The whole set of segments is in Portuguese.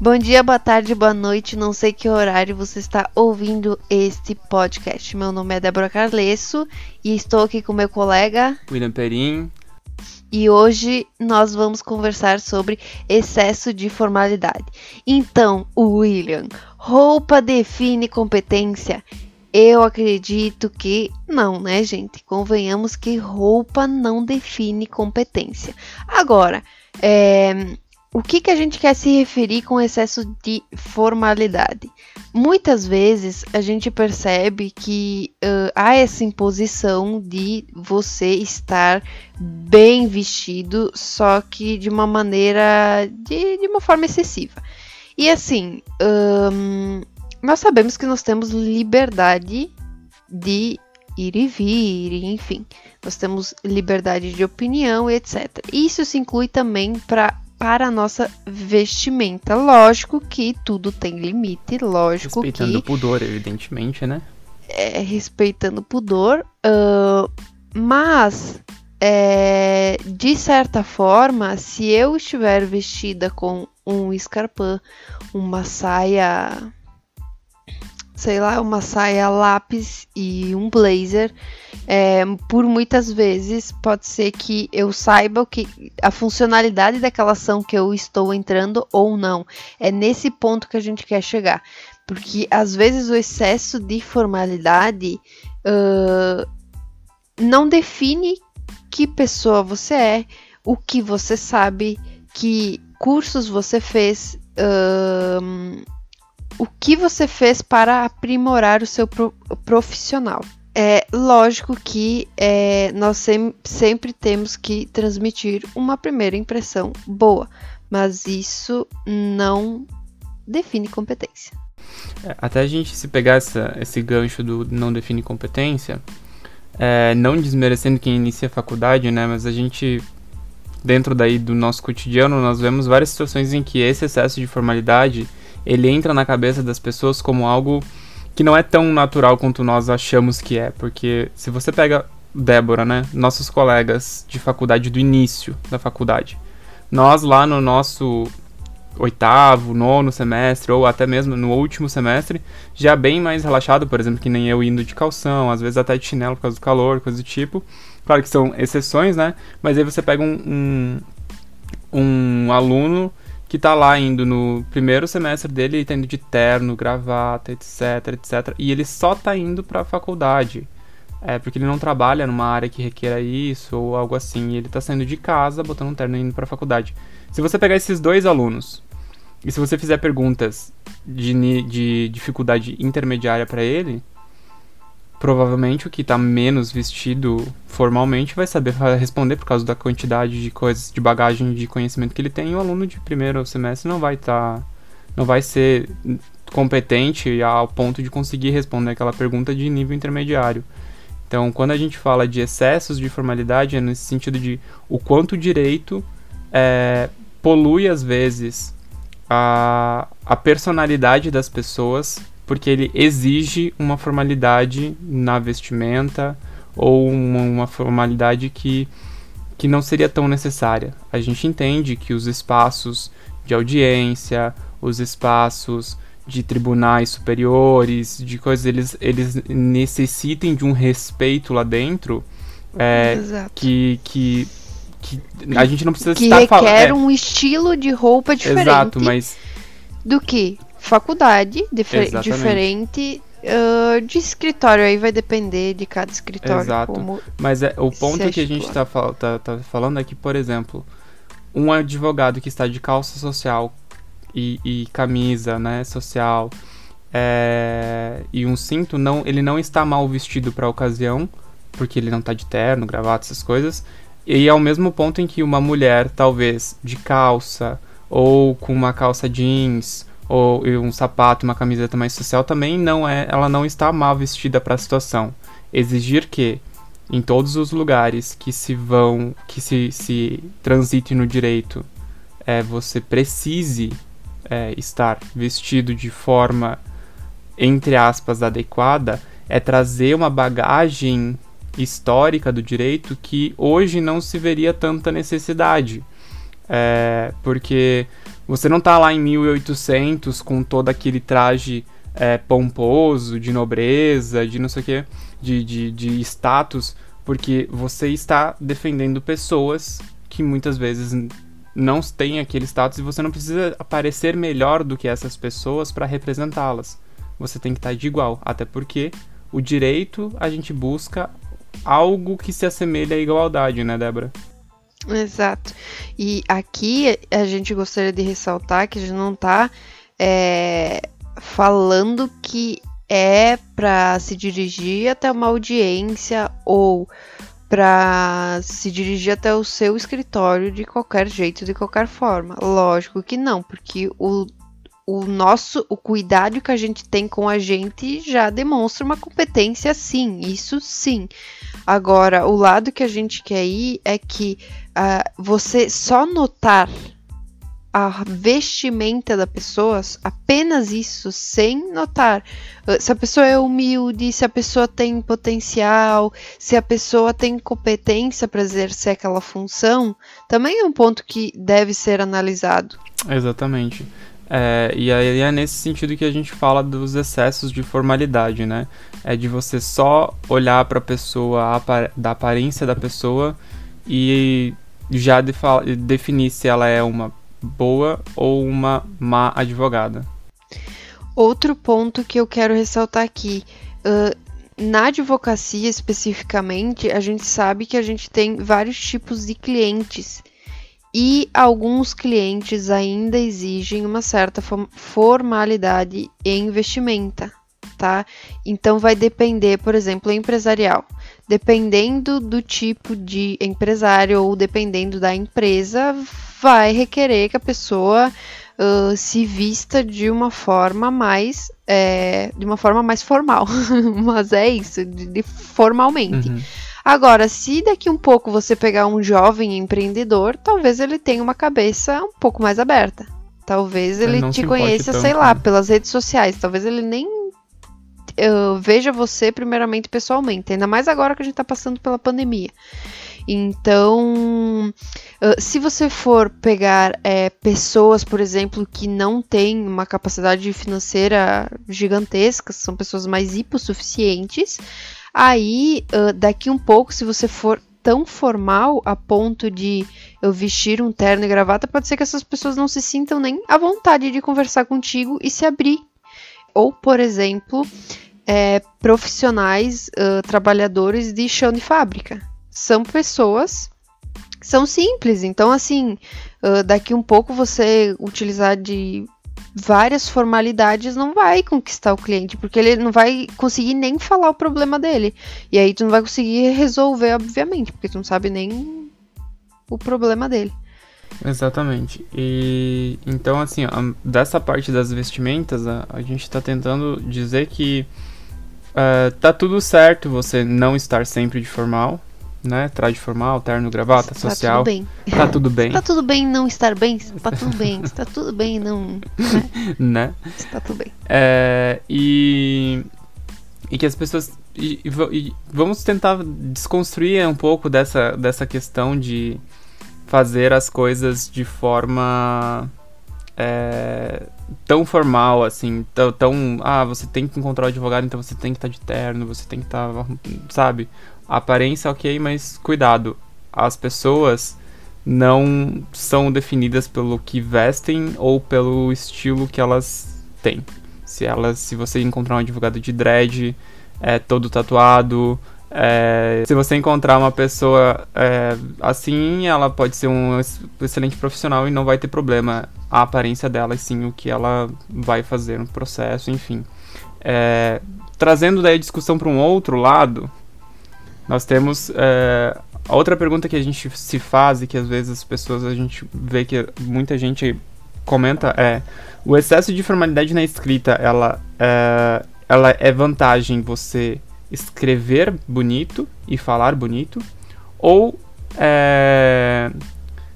Bom dia, boa tarde, boa noite, não sei que horário você está ouvindo este podcast. Meu nome é Débora Carlesso e estou aqui com meu colega William Perim. E hoje nós vamos conversar sobre excesso de formalidade. Então, William, roupa define competência? Eu acredito que não, né, gente? Convenhamos que roupa não define competência. Agora, é, o que, que a gente quer se referir com excesso de formalidade? Muitas vezes a gente percebe que uh, há essa imposição de você estar bem vestido, só que de uma maneira, de, de uma forma excessiva. E assim, um, nós sabemos que nós temos liberdade de ir e vir, enfim, nós temos liberdade de opinião, etc. Isso se inclui também pra, para a nossa vestimenta. Lógico que tudo tem limite, lógico Respeitando que. o pudor, evidentemente, né? É, respeitando o pudor, uh, mas é, de certa forma, se eu estiver vestida com um escarpão, uma saia sei lá, uma saia lápis e um blazer, é, por muitas vezes pode ser que eu saiba o que a funcionalidade daquela ação que eu estou entrando ou não. É nesse ponto que a gente quer chegar, porque às vezes o excesso de formalidade uh, não define que pessoa você é, o que você sabe, que cursos você fez. Uh, o que você fez para aprimorar o seu pro profissional. É lógico que é, nós sem sempre temos que transmitir uma primeira impressão boa, mas isso não define competência. É, até a gente se pegar essa, esse gancho do não define competência, é, não desmerecendo quem inicia a faculdade, né, mas a gente dentro daí do nosso cotidiano nós vemos várias situações em que esse excesso de formalidade ele entra na cabeça das pessoas como algo que não é tão natural quanto nós achamos que é. Porque se você pega Débora, né? Nossos colegas de faculdade do início da faculdade. Nós lá no nosso oitavo, nono semestre, ou até mesmo no último semestre, já bem mais relaxado, por exemplo, que nem eu indo de calção, às vezes até de chinelo por causa do calor, coisa do tipo. Claro que são exceções, né? Mas aí você pega um, um, um aluno que tá lá indo no primeiro semestre dele, tá indo de terno, gravata, etc, etc. E ele só tá indo pra faculdade. É, porque ele não trabalha numa área que requer isso ou algo assim. ele tá saindo de casa, botando um terno e indo pra faculdade. Se você pegar esses dois alunos, e se você fizer perguntas de, de dificuldade intermediária para ele, provavelmente o que está menos vestido formalmente vai saber responder por causa da quantidade de coisas, de bagagem de conhecimento que ele tem. O aluno de primeiro semestre não vai estar, tá, não vai ser competente ao ponto de conseguir responder aquela pergunta de nível intermediário. Então, quando a gente fala de excessos de formalidade, é nesse sentido de o quanto o direito é, polui às vezes a, a personalidade das pessoas porque ele exige uma formalidade na vestimenta ou uma, uma formalidade que, que não seria tão necessária. A gente entende que os espaços de audiência, os espaços de tribunais superiores, de coisas, eles, eles necessitem de um respeito lá dentro é, que, que, que a gente não precisa que estar falando. Que requer é, um estilo de roupa diferente. Exato, mas do que faculdade difer diferente uh, de escritório. Aí vai depender de cada escritório. Exato. Mas é, o ponto que a gente está tá, tá falando é que, por exemplo, um advogado que está de calça social e, e camisa né, social é, e um cinto, não, ele não está mal vestido para a ocasião, porque ele não está de terno, gravata, essas coisas. E é o mesmo ponto em que uma mulher, talvez de calça ou com uma calça jeans ou um sapato, uma camiseta mais social também não é, ela não está mal vestida para a situação. Exigir que em todos os lugares que se vão, que se, se transite no direito, é, você precise é, estar vestido de forma, entre aspas, adequada, é trazer uma bagagem histórica do direito que hoje não se veria tanta necessidade. É, porque Você não tá lá em 1800 com todo aquele traje é, pomposo, de nobreza, de não sei o que, de, de, de status, porque você está defendendo pessoas que muitas vezes não têm aquele status e você não precisa aparecer melhor do que essas pessoas para representá-las. Você tem que estar tá de igual, até porque o direito a gente busca algo que se assemelhe à igualdade, né, Débora? Exato. E aqui a gente gostaria de ressaltar que a gente não está é, falando que é para se dirigir até uma audiência ou para se dirigir até o seu escritório de qualquer jeito, de qualquer forma. Lógico que não, porque o, o nosso, o cuidado que a gente tem com a gente já demonstra uma competência sim, isso sim. Agora, o lado que a gente quer ir é que uh, você só notar a vestimenta da pessoa, apenas isso, sem notar ah, se a pessoa é humilde, se a pessoa tem potencial, se a pessoa tem competência para exercer aquela função, também é um ponto que deve ser analisado. Exatamente. É, e aí é nesse sentido que a gente fala dos excessos de formalidade, né? É de você só olhar para a pessoa, da aparência da pessoa e já definir se ela é uma boa ou uma má advogada. Outro ponto que eu quero ressaltar aqui. Uh, na advocacia especificamente, a gente sabe que a gente tem vários tipos de clientes e alguns clientes ainda exigem uma certa formalidade em vestimenta, tá? Então vai depender, por exemplo, empresarial. Dependendo do tipo de empresário ou dependendo da empresa, vai requerer que a pessoa uh, se vista de uma forma mais é, de uma forma mais formal. Mas é isso, de, de formalmente. Uhum. Agora, se daqui um pouco você pegar um jovem empreendedor, talvez ele tenha uma cabeça um pouco mais aberta. Talvez ele, ele te conheça, sei lá, né? pelas redes sociais. Talvez ele nem uh, veja você primeiramente pessoalmente. Ainda mais agora que a gente está passando pela pandemia. Então, se você for pegar é, pessoas, por exemplo, que não têm uma capacidade financeira gigantesca, são pessoas mais hipossuficientes, aí daqui um pouco, se você for tão formal a ponto de eu vestir um terno e gravata, pode ser que essas pessoas não se sintam nem à vontade de conversar contigo e se abrir. Ou, por exemplo, é, profissionais, uh, trabalhadores de chão de fábrica são pessoas são simples. Então, assim, uh, daqui um pouco você utilizar de várias formalidades não vai conquistar o cliente, porque ele não vai conseguir nem falar o problema dele. E aí tu não vai conseguir resolver, obviamente, porque tu não sabe nem o problema dele. Exatamente. E então, assim, ó, dessa parte das vestimentas, a, a gente está tentando dizer que uh, tá tudo certo você não estar sempre de formal, né? Traje formal, terno, gravata, tá social. Tudo bem. Tá tudo bem. tá tudo bem não estar bem? Tá tudo bem. Está tudo bem não. Né? né? Está tudo bem. É, e. E que as pessoas. E, e, vamos tentar desconstruir um pouco dessa, dessa questão de fazer as coisas de forma. É, tão formal, assim, tão, tão, Ah, você tem que encontrar o advogado, então você tem que estar tá de terno, você tem que estar. Tá, sabe? A aparência, ok, mas cuidado. As pessoas não são definidas pelo que vestem ou pelo estilo que elas têm. Se elas, se você encontrar um advogado de dread, é todo tatuado, é, se você encontrar uma pessoa é, assim, ela pode ser um excelente profissional e não vai ter problema a aparência dela, e sim o que ela vai fazer no processo, enfim. É, trazendo daí a discussão para um outro lado, nós temos é, a outra pergunta que a gente se faz e que às vezes as pessoas a gente vê que muita gente comenta é o excesso de formalidade na escrita ela é, ela é vantagem você escrever bonito e falar bonito? Ou é,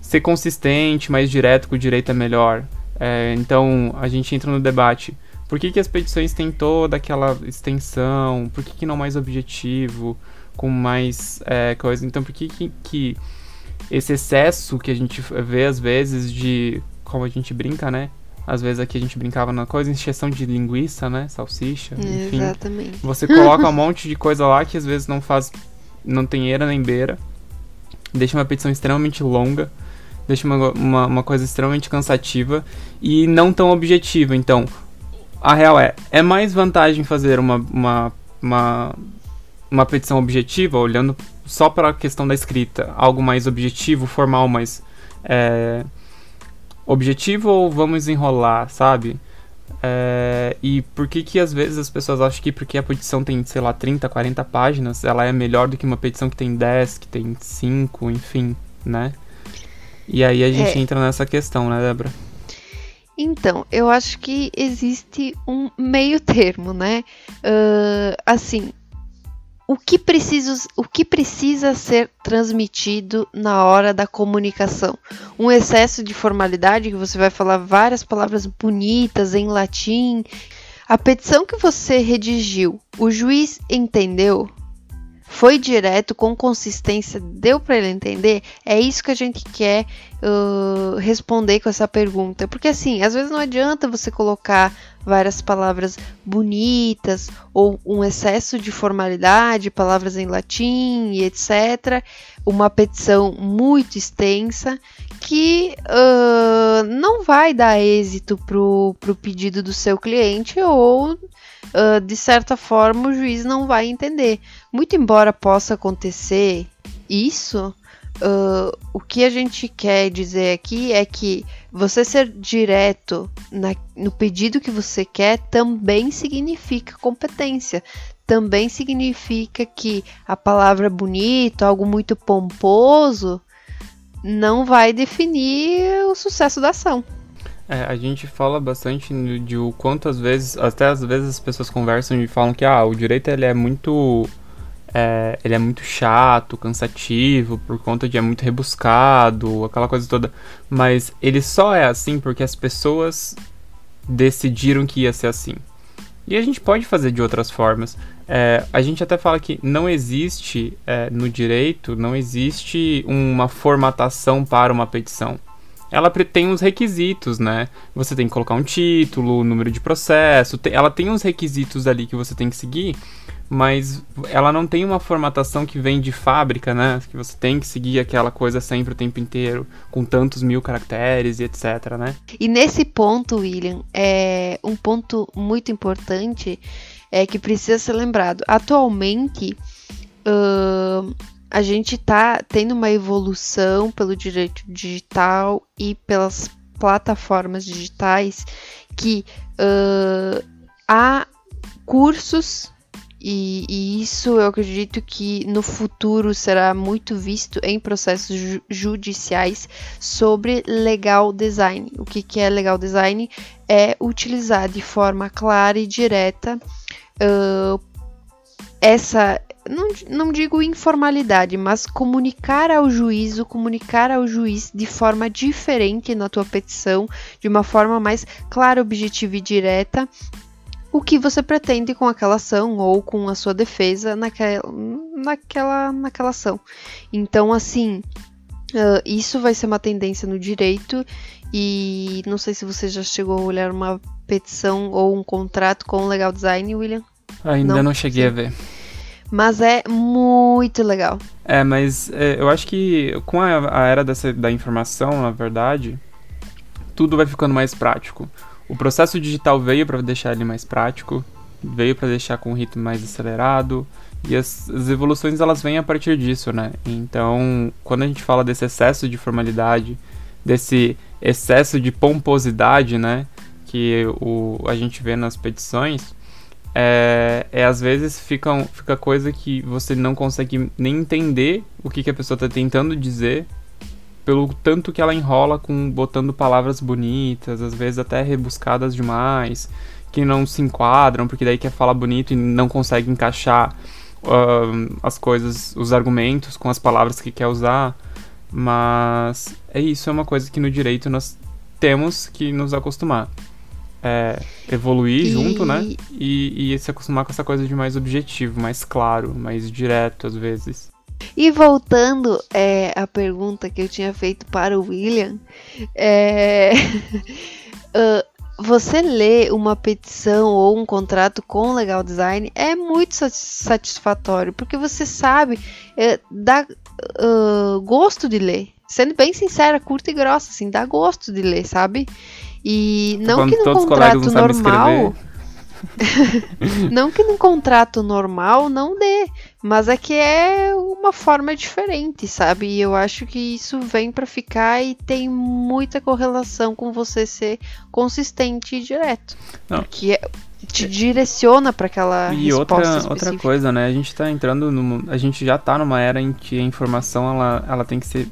ser consistente mais direto com o direito é melhor? É, então a gente entra no debate. Por que, que as petições têm toda aquela extensão? Por que, que não mais objetivo com mais é, coisa. Então, por que, que, que esse excesso que a gente vê às vezes de como a gente brinca, né? Às vezes aqui a gente brincava na coisa, encheção de linguiça, né? Salsicha, enfim. Exatamente. Você coloca um monte de coisa lá que às vezes não faz. não tem eira nem beira. Deixa uma petição extremamente longa. Deixa uma, uma, uma coisa extremamente cansativa e não tão objetiva. Então, a real é: é mais vantagem fazer uma, uma, uma, uma petição objetiva, olhando só para a questão da escrita, algo mais objetivo, formal, mais. É, objetivo ou vamos enrolar, sabe? É, e por que que às vezes as pessoas acham que porque a petição tem, sei lá, 30, 40 páginas, ela é melhor do que uma petição que tem 10, que tem 5, enfim, né? E aí a gente É. entra nessa questão, né, Débora? Então, eu acho que existe um meio termo, né? Ahn, assim, o que, precisa, o que precisa ser transmitido na hora da comunicação? Um excesso de formalidade, que você vai falar várias palavras bonitas em latim. A petição que você redigiu, o juiz entendeu? Foi direto, com consistência, deu para ele entender? É isso que a gente quer uh, responder com essa pergunta. Porque assim, às vezes não adianta você colocar várias palavras bonitas ou um excesso de formalidade, palavras em latim e etc. Uma petição muito extensa que uh, não vai dar êxito pro, pro pedido do seu cliente ou uh, de certa forma o juiz não vai entender. Muito embora possa acontecer isso, uh, o que a gente quer dizer aqui é que você ser direto na- no pedido que você quer também significa competência. Também significa que a palavra bonito, algo muito pomposo, não vai definir o sucesso da ação. É, a gente fala bastante no- de o quanto às vezes, até às vezes as pessoas conversam e falam que ah, o direito ele é muito é, ele é muito chato, cansativo, por conta de é muito rebuscado, aquela coisa toda. Mas ele só é assim porque as pessoas decidiram que ia ser assim. E a gente pode fazer de outras formas. É, a gente até fala que não existe é, no direito, não existe uma formatação para uma petição. Ela tem uns requisitos, né? Você tem que colocar um título, número de processo, te- ela tem uns requisitos ali que você tem que seguir, mas ela não tem uma formatação que vem de fábrica, né? Que você tem que seguir aquela coisa sempre o tempo inteiro, com tantos mil caracteres e etc, né? E nesse ponto, William, é um ponto muito importante é que precisa ser lembrado. Atualmente, ahn, a gente está tendo uma evolução pelo direito digital e pelas plataformas digitais que ahn, há cursos e, e isso eu acredito que no futuro será muito visto em processos ju- judiciais sobre legal design. O que, que é legal design? É utilizar de forma clara e direta ah, essa, não, não digo informalidade, mas comunicar ao juízo, comunicar ao juiz de forma diferente na tua petição, de uma forma mais clara, objetiva e direta, o que você pretende com aquela ação ou com a sua defesa naquela, naquela, naquela ação. Então, assim, ah, isso vai ser uma tendência no direito e não sei se você já chegou a olhar uma petição ou um contrato com legal design, William, Ainda Não, não, cheguei sim. a ver. Mas é muito legal. É, mas é, eu acho que com a, a era dessa, da informação, na verdade, tudo vai ficando mais prático. O processo digital veio para deixar ele mais prático, veio para deixar com um ritmo mais acelerado, e as, as evoluções elas vêm a partir disso, né? Então, quando a gente fala desse excesso de formalidade, desse excesso de pomposidade, né, que o, a gente vê nas petições, é, é às vezes fica, fica coisa que você não consegue nem entender o que, que a pessoa está tentando dizer pelo tanto que ela enrola com botando palavras bonitas, às vezes até rebuscadas demais, que não se enquadram, porque daí quer falar bonito e não consegue encaixar ahn, as coisas, os argumentos com as palavras que quer usar. Mas é isso, é uma coisa que no direito nós temos que nos acostumar. É, evoluir E- junto, né? E, e se acostumar com essa coisa de mais objetivo, mais claro, mais direto às vezes. E voltando é, à pergunta que eu tinha feito para o William, é, uh, você lê uma petição ou um contrato com legal design é muito satisfatório, porque você sabe, é, dá uh, gosto de ler. Sendo bem sincera, curta e grossa, assim, dá gosto de ler, sabe? E não que no contrato normal. não que num contrato normal não dê, mas é que é uma forma diferente, sabe? E eu acho que isso vem para ficar e tem muita correlação com você ser consistente e direto. Não. Porque é, te direciona para aquela e outra outra coisa, né? A gente tá entrando numa, a gente já tá numa era em que a informação ela, ela tem que ser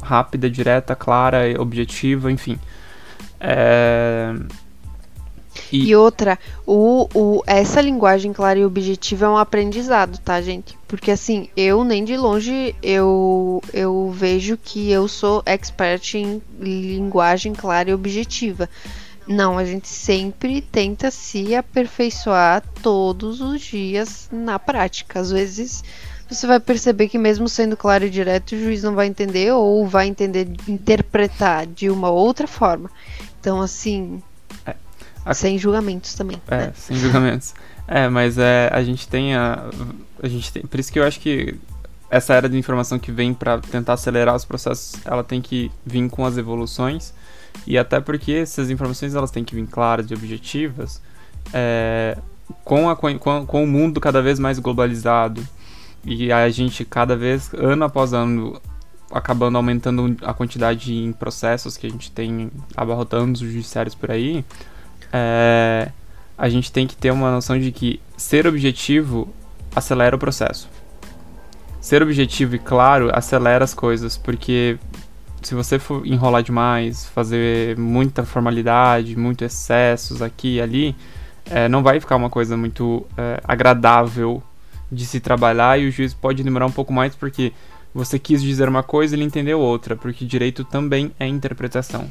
rápida, direta, clara, objetiva, enfim. É e, e outra, o, o, essa linguagem clara e objetiva é um aprendizado, tá, gente? Porque assim, eu nem de longe eu, eu vejo que eu sou expert em linguagem clara e objetiva. Não, a gente sempre tenta se aperfeiçoar todos os dias na prática. Às vezes você vai perceber que mesmo sendo claro e direto, o juiz não vai entender ou vai entender interpretar de uma outra forma. Então, assim, a... Sem julgamentos também. É, né? sem julgamentos. É, mas é, a gente tem a, a gente tem, por isso que eu acho que essa era de informação que vem para tentar acelerar os processos, ela tem que vir com as evoluções e até porque essas informações elas têm que vir claras e objetivas, é, com, a, com, com o mundo cada vez mais globalizado e a gente cada vez ano após ano acabando aumentando a quantidade em processos que a gente tem abarrotando os judiciários por aí, é, a gente tem que ter uma noção de que ser objetivo acelera o processo. Ser objetivo e claro acelera as coisas, porque se você for enrolar demais, fazer muita formalidade, muitos excessos aqui e ali, é, não vai ficar uma coisa muito é, agradável de se trabalhar e o juiz pode demorar um pouco mais porque você quis dizer uma coisa e ele entendeu outra, porque direito também é interpretação.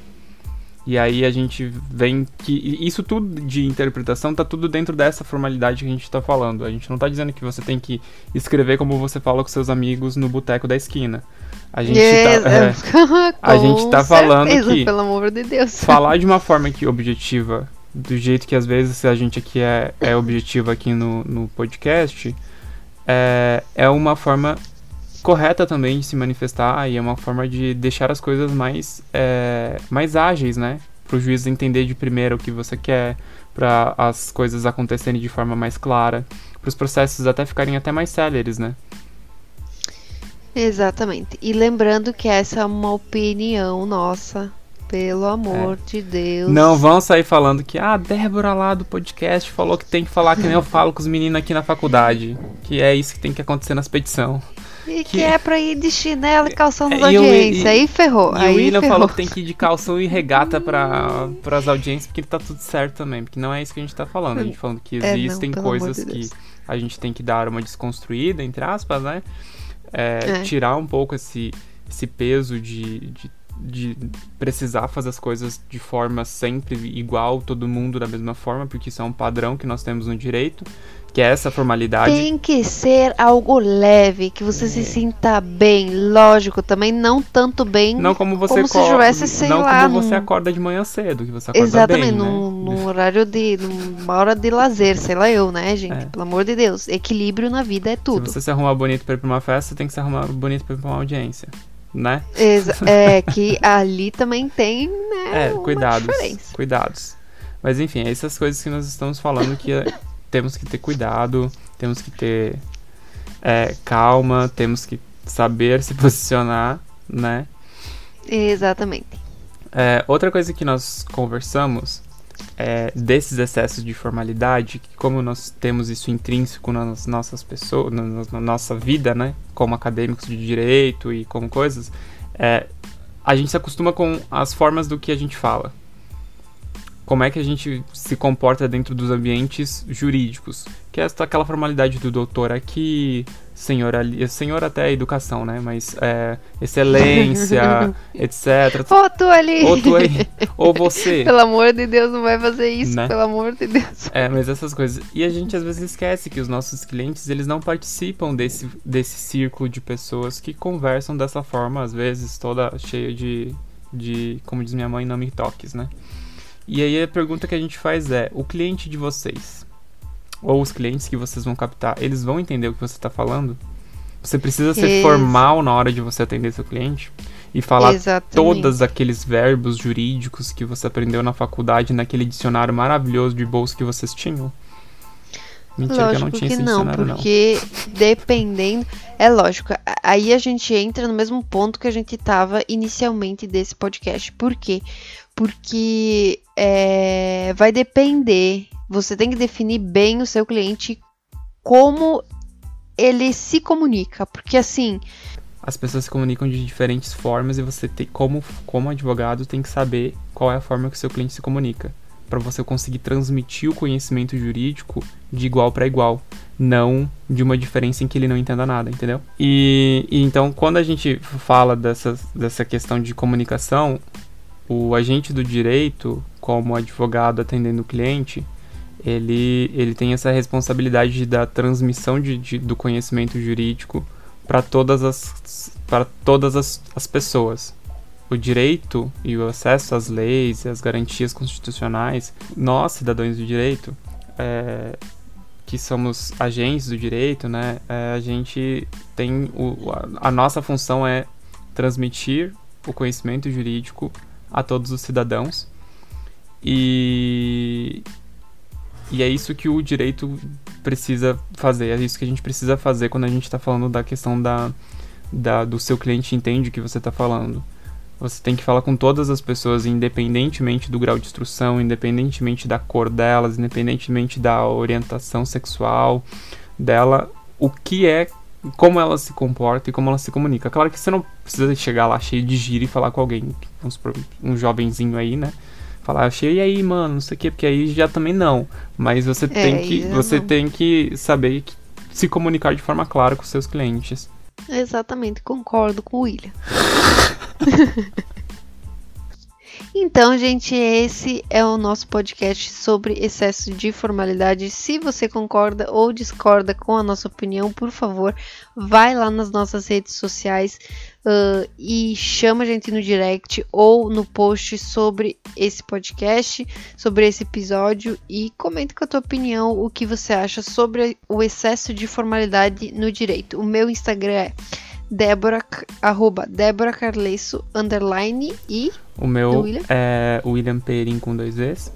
E aí a gente vem que isso tudo de interpretação tá tudo dentro dessa formalidade que a gente tá falando. A gente não tá dizendo que você tem que escrever como você fala com seus amigos no boteco da esquina. A gente yes, tá, é, a gente tá falando certeza, que pelo amor de Deus. falar de uma forma que objetiva, do jeito que às vezes a gente aqui é, é objetivo aqui no, no podcast, é, é uma forma correta também de se manifestar e é uma forma de deixar as coisas mais, é, mais ágeis, né? Para o juiz entender de primeira o que você quer, para as coisas acontecerem de forma mais clara, para os processos até ficarem até mais céleres, né? Exatamente. E lembrando que essa é uma opinião nossa, pelo amor é. de Deus. Não vão sair falando que ah, a Débora lá do podcast falou que tem que falar que nem eu falo com os meninos aqui na faculdade. Que é isso que tem que acontecer nas petições. E que, que é pra ir de chinelo e calção nas é, audiências. aí ferrou. E aí o William ferrou. falou que tem que ir de calção e regata pra, pras audiências, porque tá tudo certo também. Porque não é isso que a gente tá falando. A gente falando que existem é, não, coisas de que a gente tem que dar uma desconstruída, entre aspas, né? É, é. Tirar um pouco esse, esse peso de, de de precisar fazer as coisas de forma sempre igual, todo mundo da mesma forma, porque isso é um padrão que nós temos no direito que é essa formalidade. Tem que ser algo leve, que você é. se sinta bem, lógico, também não tanto bem não como você como se tivesse, sei não lá, como você acorda de manhã cedo, que você acorda Exatamente, bem, num, né? num horário de, numa hora de lazer, sei lá eu, né, gente, é. pelo amor de Deus, equilíbrio na vida é tudo. Se você se arrumar bonito para ir para uma festa, você tem que se arrumar bonito para ir para uma audiência. Né? É que ali também tem, né, é, cuidados, cuidados. Mas enfim, é essas coisas que nós estamos falando que temos que ter cuidado, temos que ter é, calma, temos que saber se posicionar, né? Exatamente. É, outra coisa que nós conversamos é desses excessos de formalidade, que como nós temos isso intrínseco nas nossas pessoas, na, na nossa vida, né? Como acadêmicos de direito e como coisas, é, a gente se acostuma com as formas do que a gente fala como é que a gente se comporta dentro dos ambientes jurídicos. Que é aquela formalidade do doutor aqui, senhor ali, senhor até educação, né? Mas é, excelência, etc. Ô, tu ali! Ou tu aí, ou você. Pelo amor de Deus, não vai fazer isso, né? pelo amor de Deus. É, mas essas coisas. E a gente às vezes esquece que os nossos clientes, eles não participam desse, desse círculo de pessoas que conversam dessa forma, às vezes toda cheia de, de como diz minha mãe, não me toques, né? E aí a pergunta que a gente faz é: o cliente de vocês, ou os clientes que vocês vão captar, eles vão entender o que você está falando? Você precisa ser Isso. formal na hora de você atender seu cliente e falar Exatamente. todos aqueles verbos jurídicos que você aprendeu na faculdade, naquele dicionário maravilhoso de bolso que vocês tinham? Mentira lógico que eu não tinha que esse não, porque não. dependendo. É lógico, aí a gente entra no mesmo ponto que a gente estava inicialmente desse podcast. Por quê? Porque é, vai depender. Você tem que definir bem o seu cliente como ele se comunica. Porque assim. As pessoas se comunicam de diferentes formas e você tem, como, como advogado, tem que saber qual é a forma que o seu cliente se comunica. Para você conseguir transmitir o conhecimento jurídico de igual para igual. Não de uma diferença em que ele não entenda nada, entendeu? E, e então, quando a gente fala dessa, dessa questão de comunicação, o agente do direito, como advogado atendendo o cliente, ele, ele tem essa responsabilidade da transmissão de, de do conhecimento jurídico para todas, as, para todas as, as pessoas. O direito e o acesso às leis e às garantias constitucionais, nós, cidadãos do direito, é, que somos agentes do direito, né, é, a gente tem o, a, a nossa função é transmitir o conhecimento jurídico a todos os cidadãos. E, e é isso que o direito precisa fazer, é isso que a gente precisa fazer quando a gente está falando da questão da, da, do seu cliente entende o que você está falando. Você tem que falar com todas as pessoas, independentemente do grau de instrução, independentemente da cor delas, independentemente da orientação sexual dela, o que é como ela se comporta e como ela se comunica. Claro que você não precisa chegar lá cheio de giro e falar com alguém, um jovenzinho aí, né? Falar, achei, e aí, mano, não sei o que, porque aí já também não. Mas você é, tem que você não. tem que saber que, se comunicar de forma clara com seus clientes. Exatamente, concordo com o William. Então, gente, esse é o nosso podcast sobre excesso de formalidade. Se você concorda ou discorda com a nossa opinião, por favor, vai lá nas nossas redes sociais uh, e chama a gente no direct ou no post sobre esse podcast, sobre esse episódio e comente com a tua opinião o que você acha sobre o excesso de formalidade no direito. O meu Instagram é Débora, arroba Débora Carleço, underline e... O meu William? é William Perim com dois V's.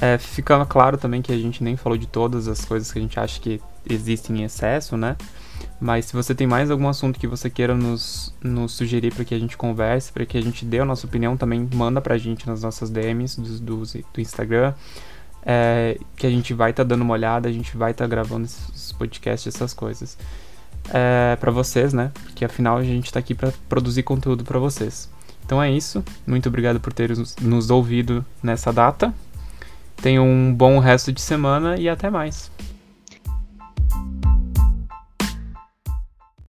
É, ficando claro também que a gente nem falou de todas as coisas que a gente acha que existem em excesso, né? Mas se você tem mais algum assunto que você queira nos, nos sugerir para que a gente converse, para que a gente dê a nossa opinião, também manda pra gente nas nossas DMs do, do, do Instagram. É, que a gente vai estar tá dando uma olhada, a gente vai estar tá gravando esses podcasts, essas coisas é, para vocês, né? Porque afinal a gente está aqui para produzir conteúdo para vocês. Então é isso. Muito obrigado por terem nos ouvido nessa data. Tenham um bom resto de semana e até mais.